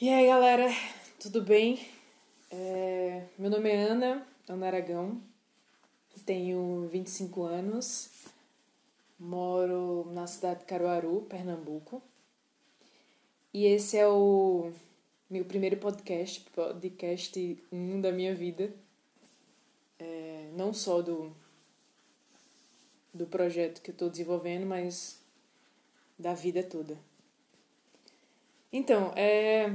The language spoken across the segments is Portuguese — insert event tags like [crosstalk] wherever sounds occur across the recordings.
E aí, galera, tudo bem? É, meu nome é Ana, Ana Aragão, tenho 25 anos, moro na cidade de Caruaru, Pernambuco. E esse é o meu primeiro podcast, podcast 1 da minha vida. É, não só do, do projeto que eu estou desenvolvendo, mas da vida toda. Então, é,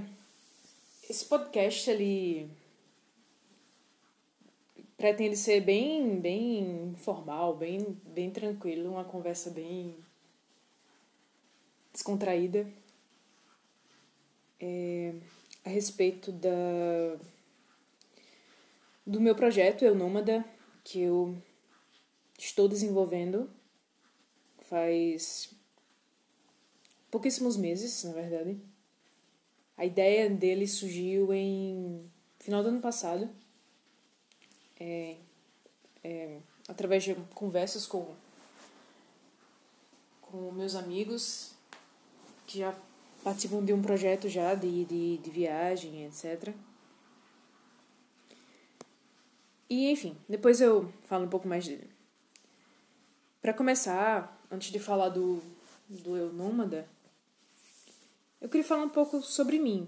esse podcast ele pretende ser bem, bem informal, bem, bem tranquilo, uma conversa bem descontraída é, a respeito da do meu projeto Eu Nômada, que eu estou desenvolvendo faz pouquíssimos meses, na verdade. A ideia dele surgiu em final do ano passado, é, é, através de conversas com, com meus amigos que já participam de um projeto já de, de, de viagem, etc. E enfim, depois eu falo um pouco mais dele. Para começar, antes de falar do, do Eu Nômada, eu queria falar um pouco sobre mim,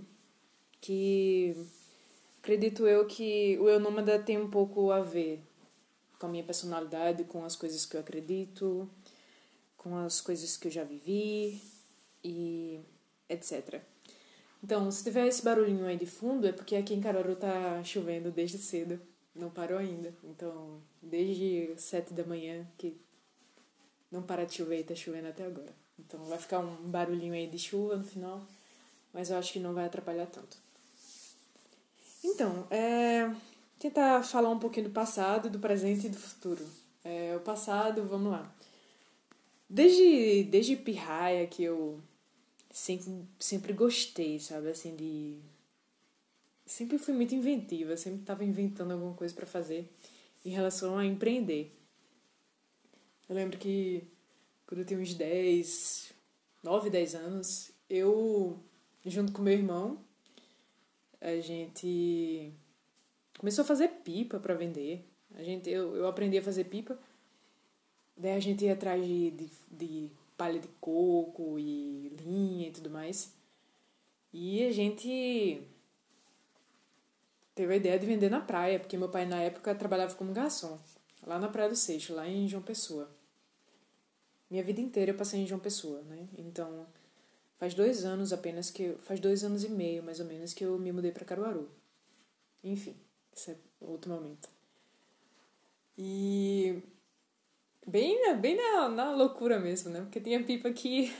que acredito eu que o Eu Nômada tem um pouco a ver com a minha personalidade, com as coisas que eu acredito, com as coisas que eu já vivi e etc. Então, se tiver esse barulhinho aí de fundo, é porque aqui em Caruaru tá chovendo desde cedo. Não parou ainda. Então, desde sete da manhã que não para de chover e tá chovendo até agora. Então, vai ficar um barulhinho aí de chuva no final, mas eu acho que não vai atrapalhar tanto. Então, é, tentar falar um pouquinho do passado, do presente e do futuro. É, o passado, vamos lá. Desde, desde pirraia que eu sempre, sempre gostei, sabe? Assim, de. Sempre fui muito inventiva, sempre estava inventando alguma coisa para fazer em relação a empreender. Eu lembro que quando eu tinha uns 10, 9, 10 anos, eu, junto com meu irmão, a gente começou a fazer pipa para vender. A gente, eu, eu aprendi a fazer pipa. Daí a gente ia atrás de, de, de palha de coco e linha e tudo mais. E a gente teve a ideia de vender na praia, porque meu pai na época trabalhava como garçom, lá na Praia do Seixo, lá em João Pessoa. Minha vida inteira eu passei em João Pessoa, né? Então, faz dois anos apenas que faz dois anos e meio mais ou menos que eu me mudei para Caruaru. Enfim, esse é outro momento. E Bem, bem na, na loucura mesmo, né? Porque tinha pipa que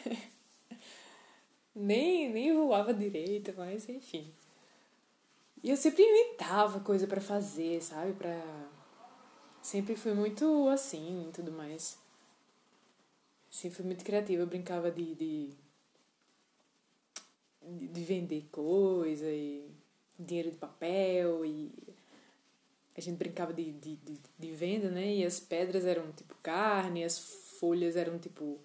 [laughs] nem, nem voava direito, mas enfim. E eu sempre inventava coisa para fazer, sabe? Pra... Sempre fui muito assim e tudo mais. Sempre fui muito criativa, eu brincava de, de, de vender coisa e dinheiro de papel e a gente brincava de, de, de, de, venda, né? E as pedras eram tipo carne, as folhas eram tipo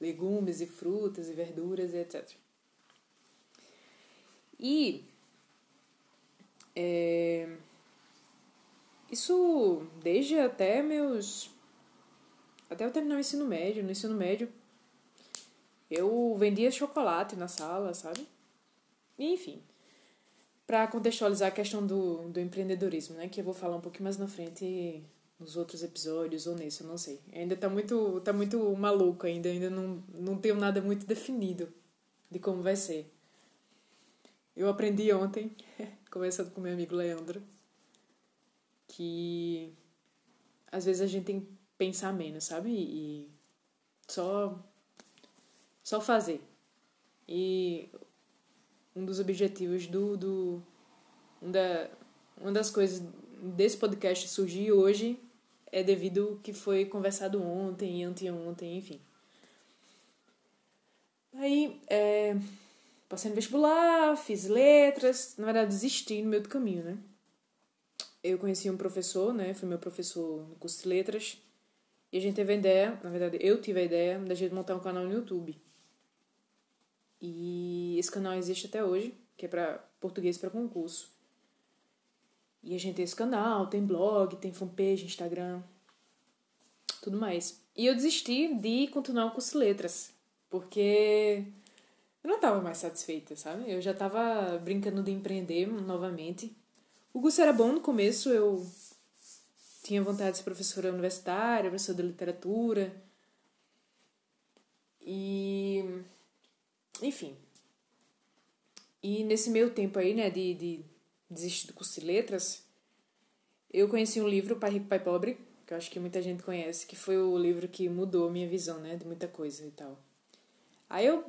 legumes e frutas e verduras e etc. E é, isso desde até meus. Até eu terminar o ensino médio. No ensino médio eu vendia chocolate na sala, sabe? Enfim para contextualizar a questão do, do empreendedorismo, né? Que eu vou falar um pouquinho mais na frente nos outros episódios ou nesse, eu não sei. Ainda tá muito, tá muito maluco ainda, ainda não, não tenho nada muito definido de como vai ser. Eu aprendi ontem, [laughs] conversando com meu amigo Leandro, que às vezes a gente tem pensar menos, sabe? E só só fazer. E um dos objetivos do, do da, uma das coisas desse podcast surgir hoje é devido ao que foi conversado ontem e anteontem, enfim. Aí, é, passei no vestibular, fiz letras, na verdade desisti no meio do caminho, né? Eu conheci um professor, né? Foi meu professor no curso de letras. E a gente teve a ideia, na verdade eu tive a ideia da gente montar um canal no YouTube. E esse canal existe até hoje. que é para português para concurso. E a gente tem esse canal, tem blog, tem fanpage, Instagram, tudo mais. E eu desisti de continuar o curso de letras, porque eu não estava mais satisfeita, sabe? Eu já estava brincando de empreender novamente. O curso era bom no começo, eu tinha vontade de ser professora universitária, professora de literatura. E. Enfim. E nesse meio tempo aí, né, de, de desistir do curso de letras, eu conheci um livro, Pai Rico, Pai Pobre, que eu acho que muita gente conhece, que foi o livro que mudou a minha visão, né, de muita coisa e tal. Aí eu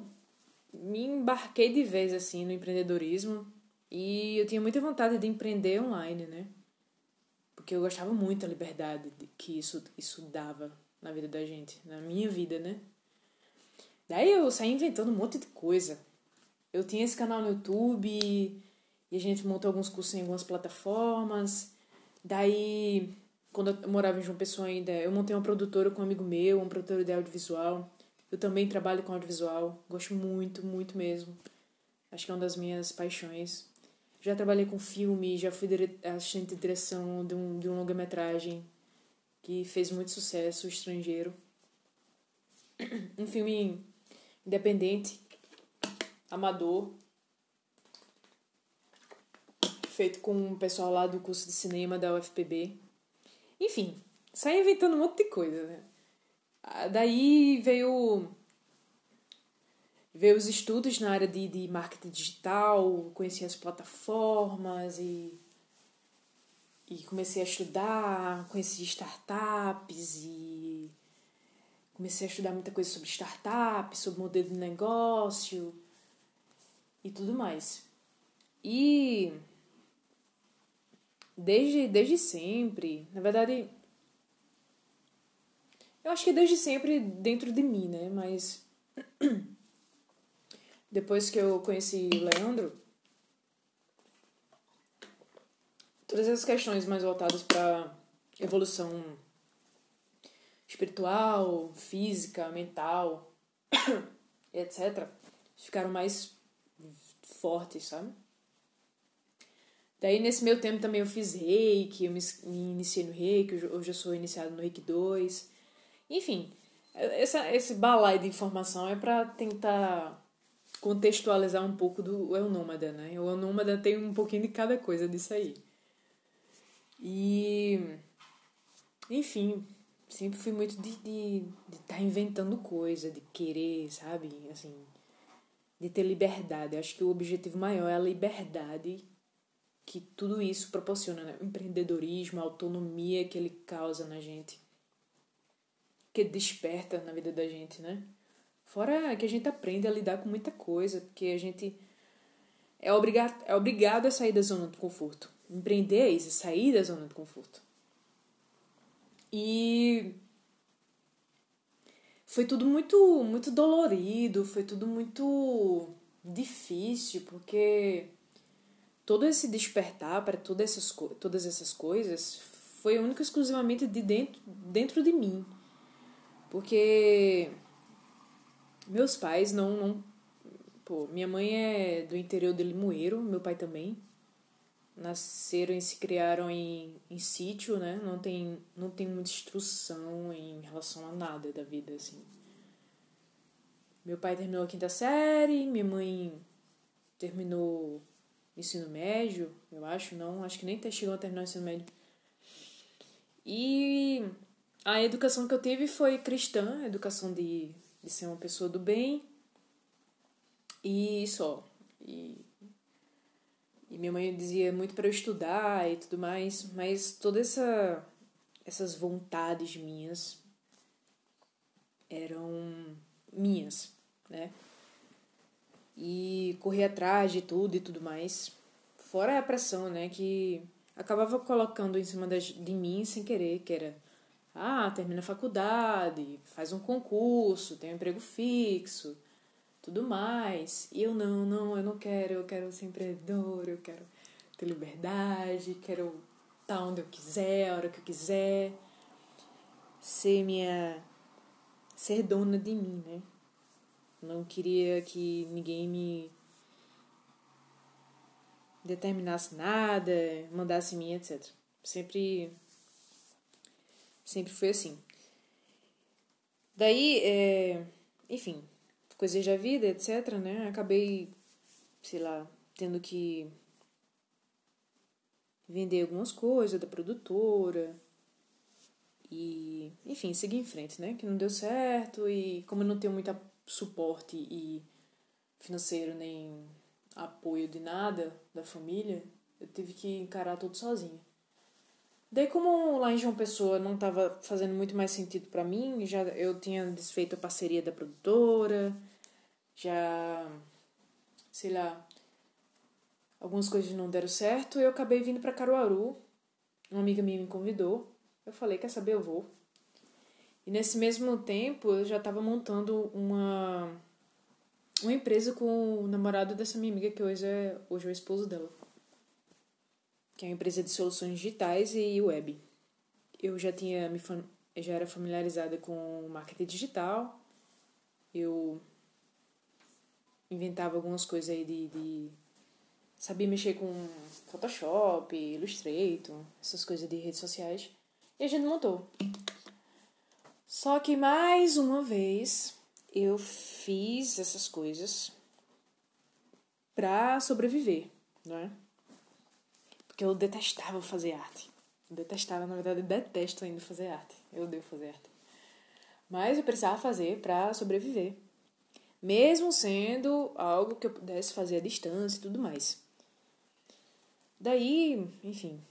me embarquei de vez, assim, no empreendedorismo e eu tinha muita vontade de empreender online, né? Porque eu gostava muito da liberdade que isso, isso dava na vida da gente, na minha vida, né? Daí eu saí inventando um monte de coisa. Eu tinha esse canal no YouTube e a gente montou alguns cursos em algumas plataformas. Daí, quando eu morava em João Pessoa ainda, eu montei uma produtora com um amigo meu, um produtor de audiovisual. Eu também trabalho com audiovisual, gosto muito, muito mesmo. Acho que é uma das minhas paixões. Já trabalhei com filme, já fui assistente de direção de um, de um longa-metragem que fez muito sucesso, Estrangeiro. [clears throat] Um filme independente, amador, feito com o pessoal lá do curso de cinema da UFPB. Enfim, saí inventando um monte de coisa, né? Ah, daí veio ver os estudos na área de, de marketing digital, conheci as plataformas e, e comecei a estudar, conheci startups e comecei a estudar muita coisa sobre startups, sobre modelo de negócio e tudo mais. E desde, desde sempre, na verdade, eu acho que desde sempre dentro de mim, né? Mas [clears throat] depois que eu conheci o Leandro, todas as questões mais voltadas para evolução espiritual, física, mental, [coughs] etc., ficaram mais fortes, sabe? Daí, nesse meu tempo, também eu fiz reiki, eu me, iniciei no reiki, hoje eu sou iniciado no reiki 2. Enfim, essa, esse balai de informação é para tentar contextualizar um pouco do El Nômada, né? O El Nômada tem um pouquinho de cada coisa disso aí. E. Enfim, sempre fui muito de estar de, de tá inventando coisa, de querer, sabe? Assim, de ter liberdade. Acho que o objetivo maior é a liberdade que tudo isso proporciona, né? O empreendedorismo, a autonomia que ele causa na gente. Que desperta na vida da gente, né? Fora que a gente aprende a lidar com muita coisa, porque a gente é obrigado, é obrigado a sair da zona de conforto. Empreender é isso, sair da zona de conforto. E foi tudo muito muito dolorido, foi tudo muito difícil, porque todo esse despertar para todas essas, todas essas coisas foi único exclusivamente de dentro, dentro de mim. Porque meus pais não, não. Pô, minha mãe é do interior de Limoeiro, meu pai também. Nasceram e se criaram em, em sítio, né? Não tem, não tem muita instrução em relação a nada da vida, assim. Meu pai terminou a quinta série, minha mãe terminou ensino médio, eu acho, não, acho que nem chegou a terminar o ensino médio. E a educação que eu tive foi cristã, educação de de ser uma pessoa do bem e só. E, e minha mãe dizia muito para eu estudar e tudo mais, mas toda essa essas vontades minhas eram minhas, né? E correr atrás de tudo e tudo mais. Fora a pressão, né, que acabava colocando em cima de mim sem querer, que era ah, termina a faculdade, faz um concurso, tem um emprego fixo, tudo mais. E eu não, não, eu não quero, eu quero ser empreendedor, eu quero ter liberdade, quero estar onde eu quiser, a hora que eu quiser, ser minha. ser dona de mim, né? Não queria que ninguém me determinasse nada, mandasse em mim, etc. Sempre. Sempre foi assim. Daí, é, enfim, coisas da vida, etc, né? Acabei, sei lá, tendo que vender algumas coisas da produtora e, enfim, seguir em frente, né? Que não deu certo e como eu não tenho muito suporte e financeiro nem apoio de nada da família, eu tive que encarar tudo sozinha. Daí, como lá em João Pessoa não estava fazendo muito mais sentido para mim, já eu tinha desfeito a parceria da produtora, já, sei lá, algumas coisas não deram certo, eu acabei vindo para Caruaru. Uma amiga minha me convidou. Eu falei, quer saber, eu vou. E nesse mesmo tempo, eu já estava montando uma uma empresa com o namorado dessa minha amiga, que hoje é, hoje é o esposo dela que é uma empresa de soluções digitais e web. Eu já tinha me já era familiarizada com marketing digital. Eu inventava algumas coisas aí de, de sabia mexer com Photoshop, Illustrator, essas coisas de redes sociais. E a gente montou. Só que mais uma vez eu fiz essas coisas para sobreviver, não é? Porque eu detestava fazer arte. Eu detestava, na verdade, detesto ainda fazer arte. Eu odeio fazer arte. Mas eu precisava fazer para sobreviver. Mesmo sendo algo que eu pudesse fazer à distância e tudo mais. Daí, enfim,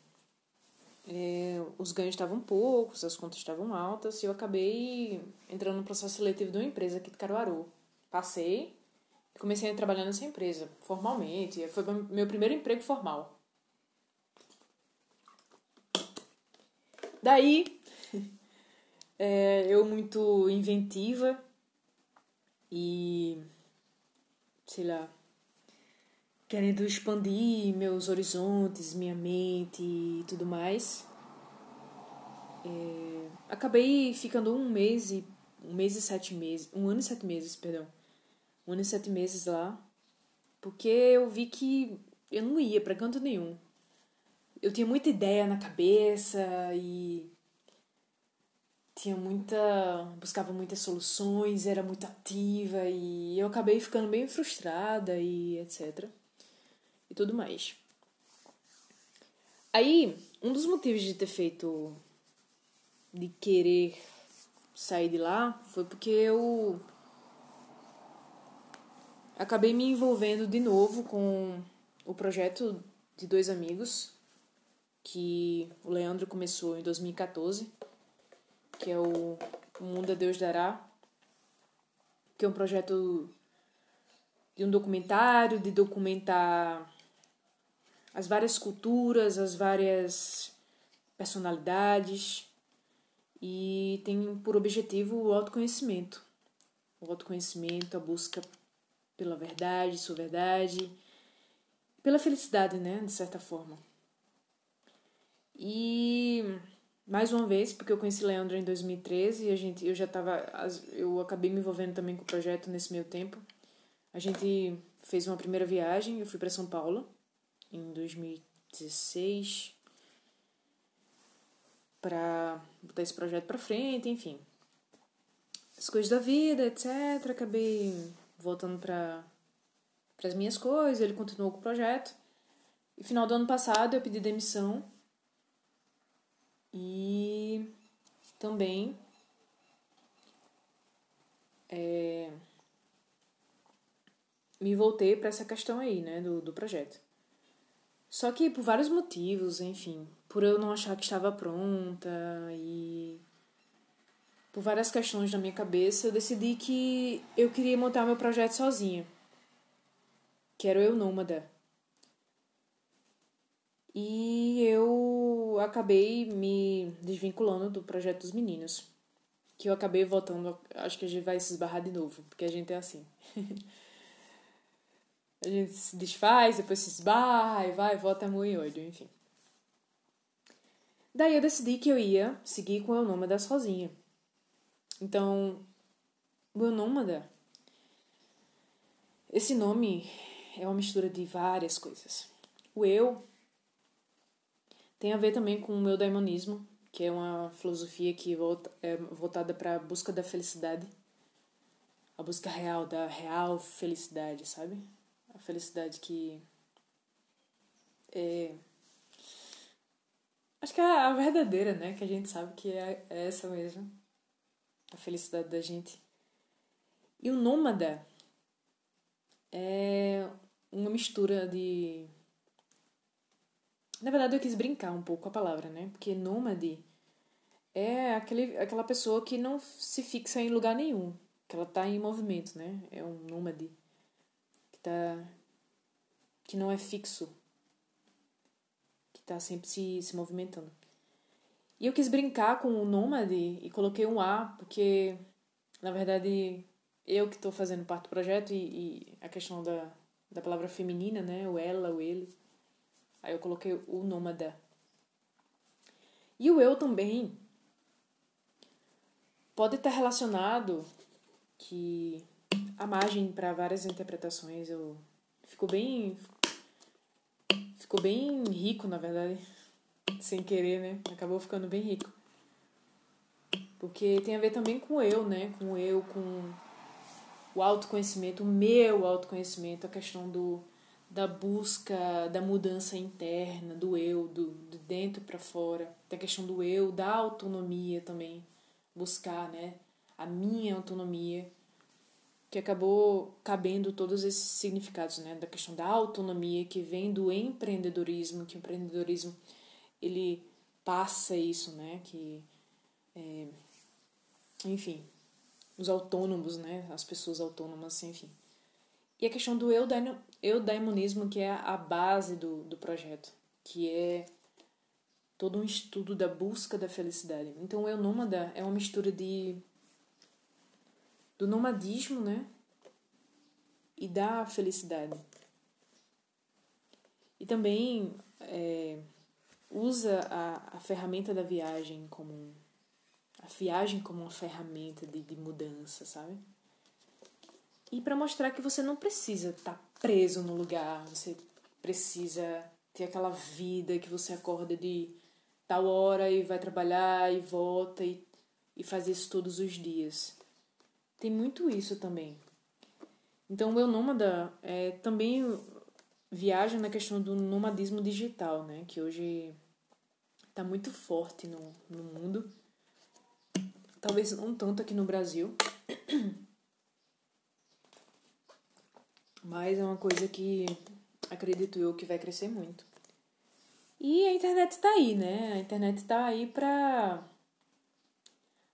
é, os ganhos estavam poucos, as contas estavam altas e eu acabei entrando no processo seletivo de uma empresa aqui de Caruaru. Passei e comecei a trabalhar nessa empresa, formalmente. Foi meu primeiro emprego formal. Daí, [laughs] é, eu muito inventiva e, sei lá, querendo expandir meus horizontes, minha mente e tudo mais. É, acabei ficando um mês e um mês e sete meses, um ano e sete meses, perdão, um ano e sete meses lá, porque eu vi que eu não ia para canto nenhum eu tinha muita ideia na cabeça e tinha muita buscava muitas soluções era muito ativa e eu acabei ficando bem frustrada e etc e tudo mais. Aí um dos motivos de ter feito de querer sair de lá foi porque eu acabei me envolvendo de novo com o projeto de dois amigos que o Leandro começou em 2014, que é o O Mundo a Deus Dará, que é um projeto de um documentário, de documentar as várias culturas, as várias personalidades e tem por objetivo o autoconhecimento. O autoconhecimento, a busca pela verdade, sua verdade, pela felicidade, né, de certa forma. E mais uma vez, porque eu conheci Leandro em 2013 e a gente, eu já estava, eu acabei me envolvendo também com o projeto nesse meio tempo. A gente fez uma primeira viagem, eu fui para São Paulo em 2016 para botar esse projeto para frente, enfim. As coisas da vida, etc. Acabei voltando para as minhas coisas, ele continuou com o projeto. E final do ano passado eu pedi demissão e também é, me voltei para essa questão aí, né, do, do projeto. Só que por vários motivos, enfim, por eu não achar que estava pronta e por várias questões na minha cabeça, eu decidi que eu queria montar meu projeto sozinha. Que era o Eu Nômada. E eu acabei me desvinculando do projeto dos meninos. Que eu acabei voltando. Acho que a gente vai se esbarrar de novo, porque a gente é assim. [laughs] a gente se desfaz, depois se esbarra, e vai, volta e ódio, enfim. Daí eu decidi que eu ia seguir com o Nômada sozinha. Então, o Nômada. Esse nome é uma mistura de várias coisas O eu tem a ver também com o eudaimonismo, que é uma filosofia que volta, é voltada para a busca da felicidade, a busca real da real felicidade, sabe? A felicidade que é acho que é a verdadeira, né? Que a gente sabe que é essa mesmo, a felicidade da gente. E o nômada é uma mistura de na verdade, eu quis brincar um pouco com a palavra, né? Porque nômade é aquele, aquela pessoa que não se fixa em lugar nenhum, que ela está em movimento, né? É um nômade que tá que não é fixo, que está sempre se, se movimentando. E eu quis brincar com o nômade e coloquei um A, porque na verdade eu que estou fazendo parte do projeto e, e, a questão da, da palavra feminina, né? O ela, o ele Aí eu coloquei o nômada. E o eu também pode estar relacionado que a margem para várias interpretações eu ficou bem ficou bem rico na verdade sem querer né? Acabou ficando bem rico. Porque tem a ver também com eu né? Com eu com o autoconhecimento o meu autoconhecimento a questão do da busca da mudança interna, do eu, do, de dentro para fora. Tem a questão do eu, da autonomia também. Buscar, né? A minha autonomia, que acabou cabendo todos esses significados, né? Da questão da autonomia, que vem do empreendedorismo, que o empreendedorismo, ele passa isso, né? Que, é, enfim, os autônomos, né? As pessoas autônomas, enfim. E a questão do eudaimonismo, que é a base do, do projeto, que é todo um estudo da busca da felicidade. Então, o eu é uma mistura de do nomadismo, né? E da felicidade. E também é, usa a, a ferramenta da viagem como a viagem como uma ferramenta de, de mudança, sabe? E para mostrar que você não precisa estar tá preso no lugar, você precisa ter aquela vida que você acorda de tal hora e vai trabalhar e volta e, e faz isso todos os dias. Tem muito isso também. Então, o meu nômada é, também viaja na questão do nomadismo digital, né? Que hoje está muito forte no, no mundo. Talvez não tanto aqui no Brasil. Mas é uma coisa que acredito eu que vai crescer muito. E a internet está aí, né? A internet está aí para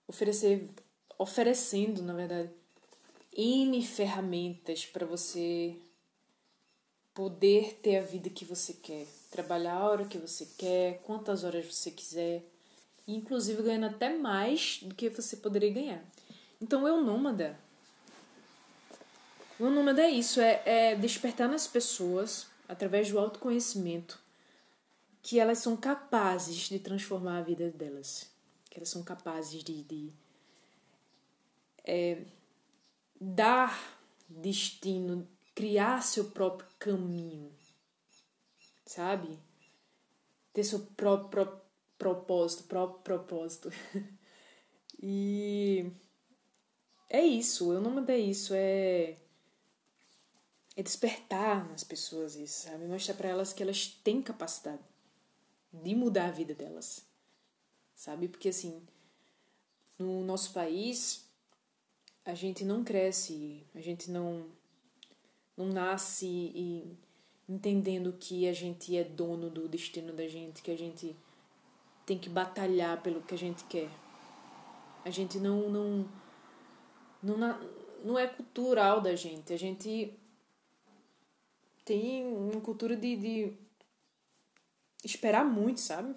oferecer, oferecendo, na verdade, N ferramentas para você poder ter a vida que você quer, trabalhar a hora que você quer, quantas horas você quiser, inclusive ganhando até mais do que você poderia ganhar. Então, eu nômada o nome é isso, é, é despertar nas pessoas, através do autoconhecimento, que elas são capazes de transformar a vida delas. Que elas são capazes de, de é, dar destino, criar seu próprio caminho, sabe? Ter seu próprio propósito, próprio propósito. [laughs] e é isso, o nome é isso, é é despertar nas pessoas isso, sabe? Mostrar para elas que elas têm capacidade de mudar a vida delas, sabe? Porque assim, no nosso país, a gente não cresce, a gente não não nasce e entendendo que a gente é dono do destino da gente, que a gente tem que batalhar pelo que a gente quer. A gente não não não, não é cultural da gente. A gente tem uma cultura de, de esperar muito, sabe?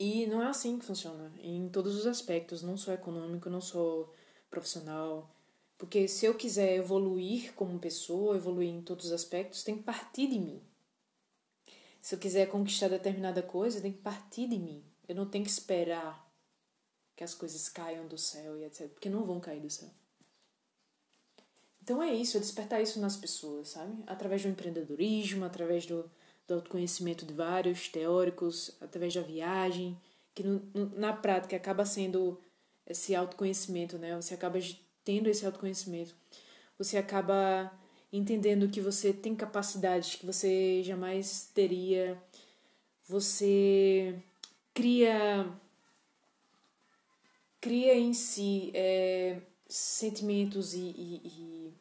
E não é assim que funciona, em todos os aspectos, não só econômico, não só profissional. Porque se eu quiser evoluir como pessoa, evoluir em todos os aspectos, tem que partir de mim. Se eu quiser conquistar determinada coisa, tem que partir de mim. Eu não tenho que esperar que as coisas caiam do céu e etc. Porque não vão cair do céu. Então é isso, é despertar isso nas pessoas, sabe? Através do empreendedorismo, através do, do autoconhecimento de vários teóricos, através da viagem, que no, no, na prática acaba sendo esse autoconhecimento, né? Você acaba tendo esse autoconhecimento. Você acaba entendendo que você tem capacidades que você jamais teria. Você cria cria em si é, sentimentos e, e, e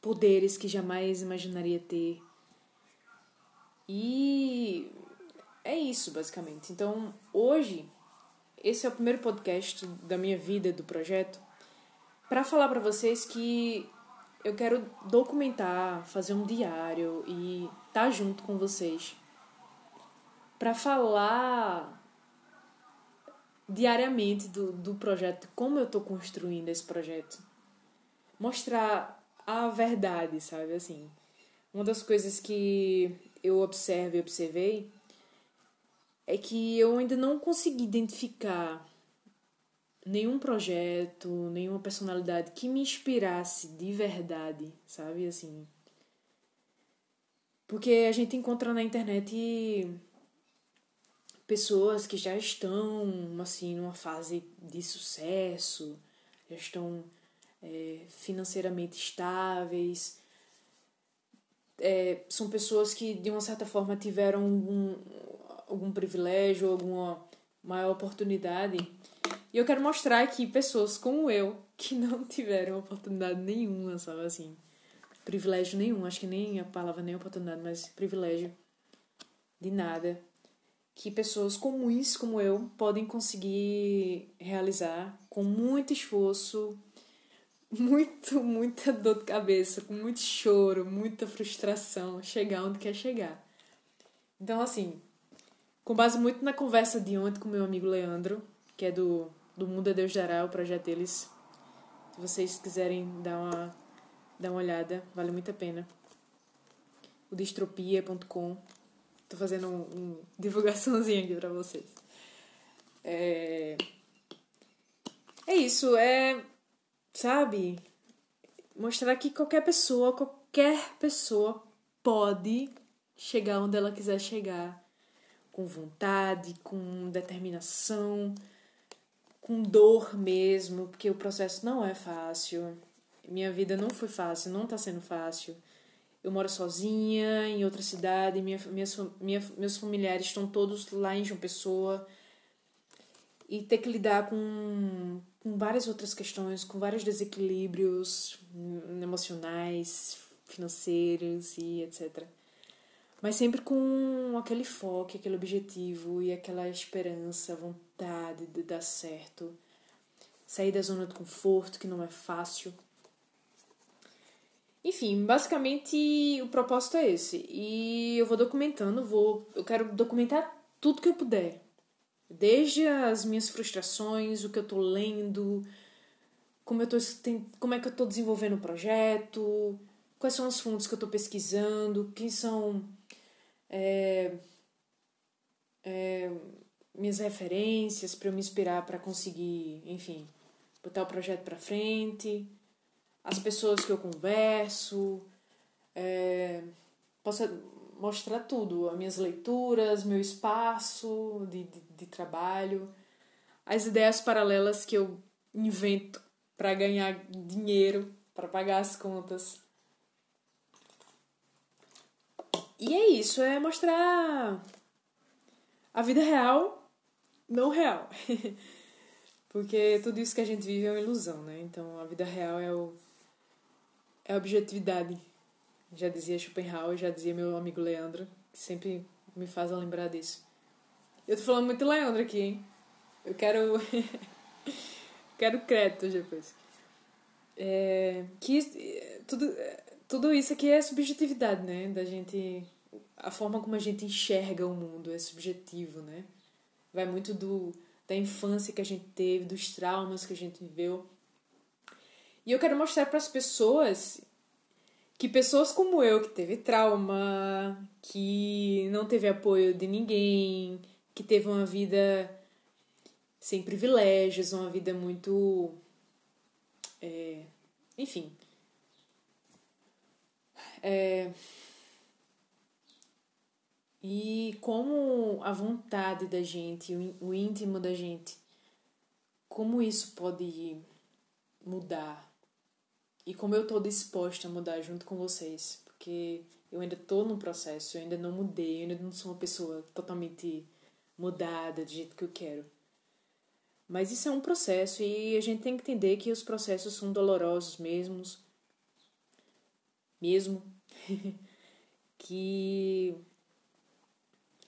poderes que jamais imaginaria ter. E é isso, basicamente. Então, hoje, esse é o primeiro podcast da minha vida, do projeto, para falar para vocês que eu quero documentar, fazer um diário e estar tá junto com vocês para falar diariamente do, do projeto, como eu estou construindo esse projeto. Mostrar a verdade, sabe? Assim, uma das coisas que eu observo e observei é que eu ainda não consegui identificar nenhum projeto, nenhuma personalidade que me inspirasse de verdade, sabe? Assim. Porque a gente encontra na internet pessoas que já estão, assim, numa fase de sucesso, já estão é, financeiramente estáveis. É, são pessoas que, de uma certa forma, tiveram algum, algum privilégio, alguma maior oportunidade. E eu quero mostrar aqui pessoas como eu, que não tiveram oportunidade nenhuma, sabe assim? Privilégio nenhum, acho que nem a palavra nem oportunidade, mas privilégio de nada. Que pessoas comuns como eu podem conseguir realizar com muito esforço, [laughs] muito, muita dor de cabeça, com muito choro, muita frustração, chegar onde quer chegar. Então, assim, com base muito na conversa de ontem com meu amigo Leandro, que é do, do Mundo a Deus Dará, o projeto deles. Se vocês quiserem dar uma, dar uma olhada, vale muito a pena. O distropia.com. Tô fazendo uma um divulgaçãozinha aqui pra vocês. É, é isso, é sabe? Mostrar que qualquer pessoa, qualquer pessoa pode chegar onde ela quiser chegar, com vontade, com determinação, com dor mesmo, porque o processo não é fácil. Minha vida não foi fácil, não está sendo fácil. Eu moro sozinha em outra cidade, minha, minha, minha, meus familiares estão todos lá em João Pessoa e ter que lidar com, com várias outras questões, com vários desequilíbrios emocionais, financeiros e etc. Mas sempre com aquele foco, aquele objetivo e aquela esperança, vontade de dar certo. Sair da zona de conforto, que não é fácil. Enfim, basicamente o propósito é esse. E eu vou documentando, vou, eu quero documentar tudo que eu puder Desde as minhas frustrações, o que eu estou lendo, como, eu tô, como é que eu estou desenvolvendo o projeto, quais são as fontes que eu estou pesquisando, quem são é, é, minhas referências para eu me inspirar para conseguir, enfim, botar o projeto para frente, as pessoas que eu converso, é, posso mostrar tudo, as minhas leituras, meu espaço de, de, de trabalho, as ideias paralelas que eu invento para ganhar dinheiro, para pagar as contas. E é isso, é mostrar a vida real, não real. [laughs] Porque tudo isso que a gente vive é uma ilusão, né? Então a vida real é o é objetividade já dizia Schopenhauer, já dizia meu amigo Leandro, que sempre me faz lembrar disso. Eu tô falando muito Leandro aqui, hein? Eu quero. [laughs] quero créditos depois. É, que tudo, tudo isso aqui é subjetividade, né? Da gente. A forma como a gente enxerga o mundo é subjetivo, né? Vai muito do, da infância que a gente teve, dos traumas que a gente viveu. E eu quero mostrar para as pessoas que pessoas como eu, que teve trauma, que não teve apoio de ninguém, que teve uma vida sem privilégios, uma vida muito. É, enfim. É, E como a vontade da gente, o íntimo da gente, como isso pode mudar. E como eu estou disposta a mudar junto com vocês. Porque eu ainda estou no processo, eu ainda não mudei, eu ainda não sou uma pessoa totalmente mudada do jeito que eu quero. Mas isso é um processo e a gente tem que entender que os processos são dolorosos mesmos. Mesmo. [laughs] que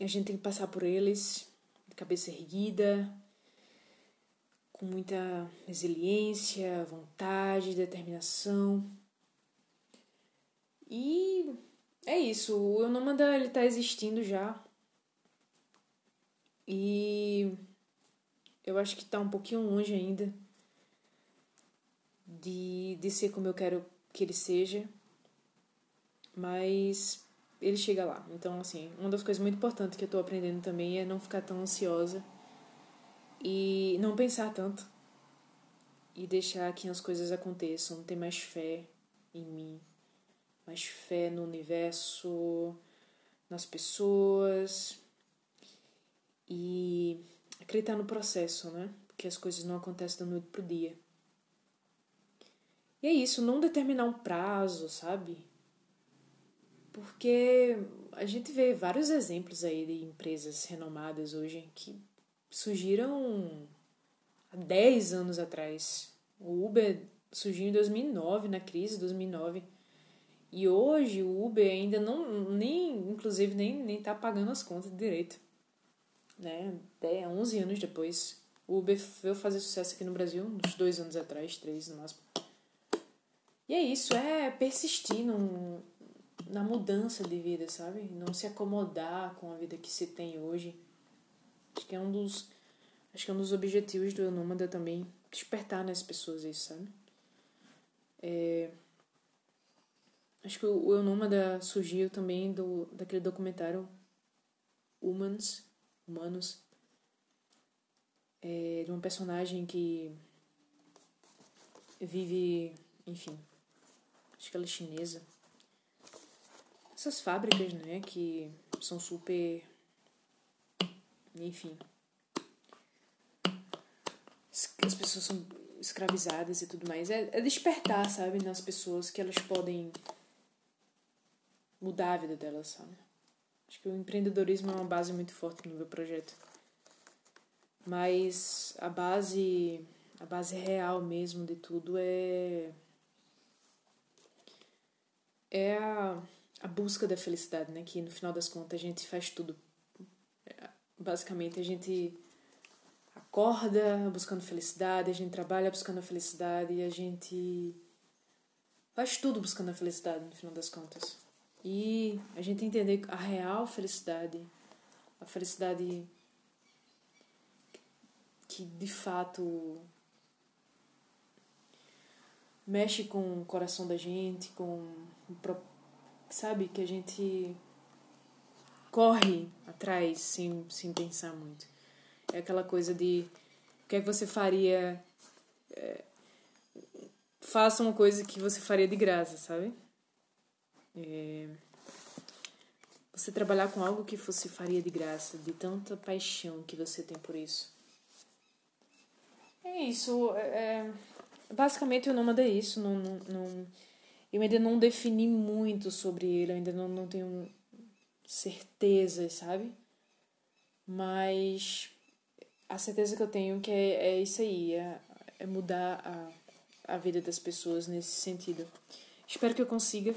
a gente tem que passar por eles de cabeça erguida, com muita resiliência, vontade, determinação. E é isso, o Eu Nômada ele tá existindo já. E eu acho que tá um pouquinho longe ainda de, de ser como eu quero que ele seja. Mas ele chega lá. Então, assim, uma das coisas muito importantes que eu tô aprendendo também é não ficar tão ansiosa e não pensar tanto e deixar que as coisas aconteçam, ter mais fé em mim, mais fé no universo, nas pessoas e acreditar no processo, né? Porque as coisas não acontecem da noite pro dia. E é isso, não determinar um prazo, sabe? Porque a gente vê vários exemplos aí de empresas renomadas hoje que surgiram há 10 anos atrás. O Uber surgiu em 2009, na crise de 2009. E hoje o Uber ainda não, nem, inclusive, nem, nem tá pagando as contas direito. Né? Até 11 anos depois. O Uber veio fazer sucesso aqui no Brasil, uns dois anos atrás, três no máximo. E é isso, é persistir num, na mudança de vida, sabe? Não se acomodar com a vida que se tem hoje. Acho que é um dos acho que é um dos objetivos do Nômada também despertar nas pessoas isso, sabe? É, acho que o Eu surgiu também do daquele documentário Humans, Humanos, é, de uma personagem que vive, enfim, acho que ela é chinesa essas fábricas, né, que são super. Enfim. As pessoas são escravizadas e tudo mais. É, é despertar, sabe, nas pessoas que elas podem mudar a vida delas, sabe? Acho que o empreendedorismo é uma base muito forte no meu projeto. Mas a base, a base real mesmo de tudo é é a a busca da felicidade, né? Que no final das contas a gente faz tudo. Basicamente a gente acorda buscando felicidade, a gente trabalha buscando a felicidade e a gente faz tudo buscando a felicidade no final das contas. E a gente entender a real felicidade, a felicidade que de fato mexe com o coração da gente, com sabe, que a gente corre atrás sem, sem pensar muito. É aquela coisa de o que é que você faria. É, faça uma coisa que você faria de graça, sabe? É, você trabalhar com algo que você faria de graça, de tanta paixão que você tem por isso. É isso. É, é basicamente o nome é isso. Não, não, não eu ainda não defini muito sobre ele, ainda não, não tenho certeza, sabe? Mas a certeza que eu tenho que é, é isso aí, é, é mudar a, a vida das pessoas nesse sentido. Espero que eu consiga.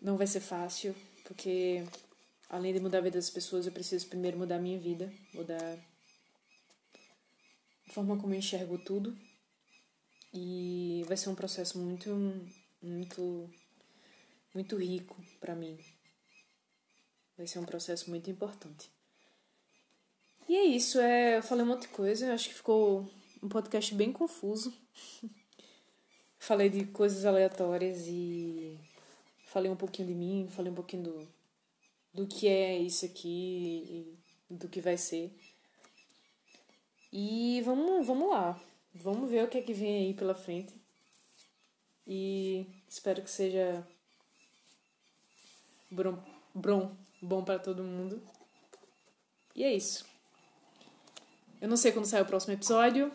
Não vai ser fácil, porque além de mudar a vida das pessoas, eu preciso primeiro mudar a minha vida, mudar a forma como eu enxergo tudo e vai ser um processo muito, muito, muito rico para mim. Vai ser um processo muito importante. E é isso, é, eu falei um monte de coisa, acho que ficou um podcast bem confuso. [laughs] falei de coisas aleatórias e falei um pouquinho de mim, falei um pouquinho do, do que é isso aqui e do que vai ser. E vamos, vamos lá. Vamos ver o que é que vem aí pela frente. E espero que seja bom, bom para todo mundo. E é isso. Eu não sei quando sai o próximo episódio,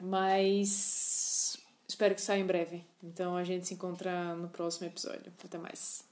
mas espero que saia em breve. Então a gente se encontra no próximo episódio. Até mais.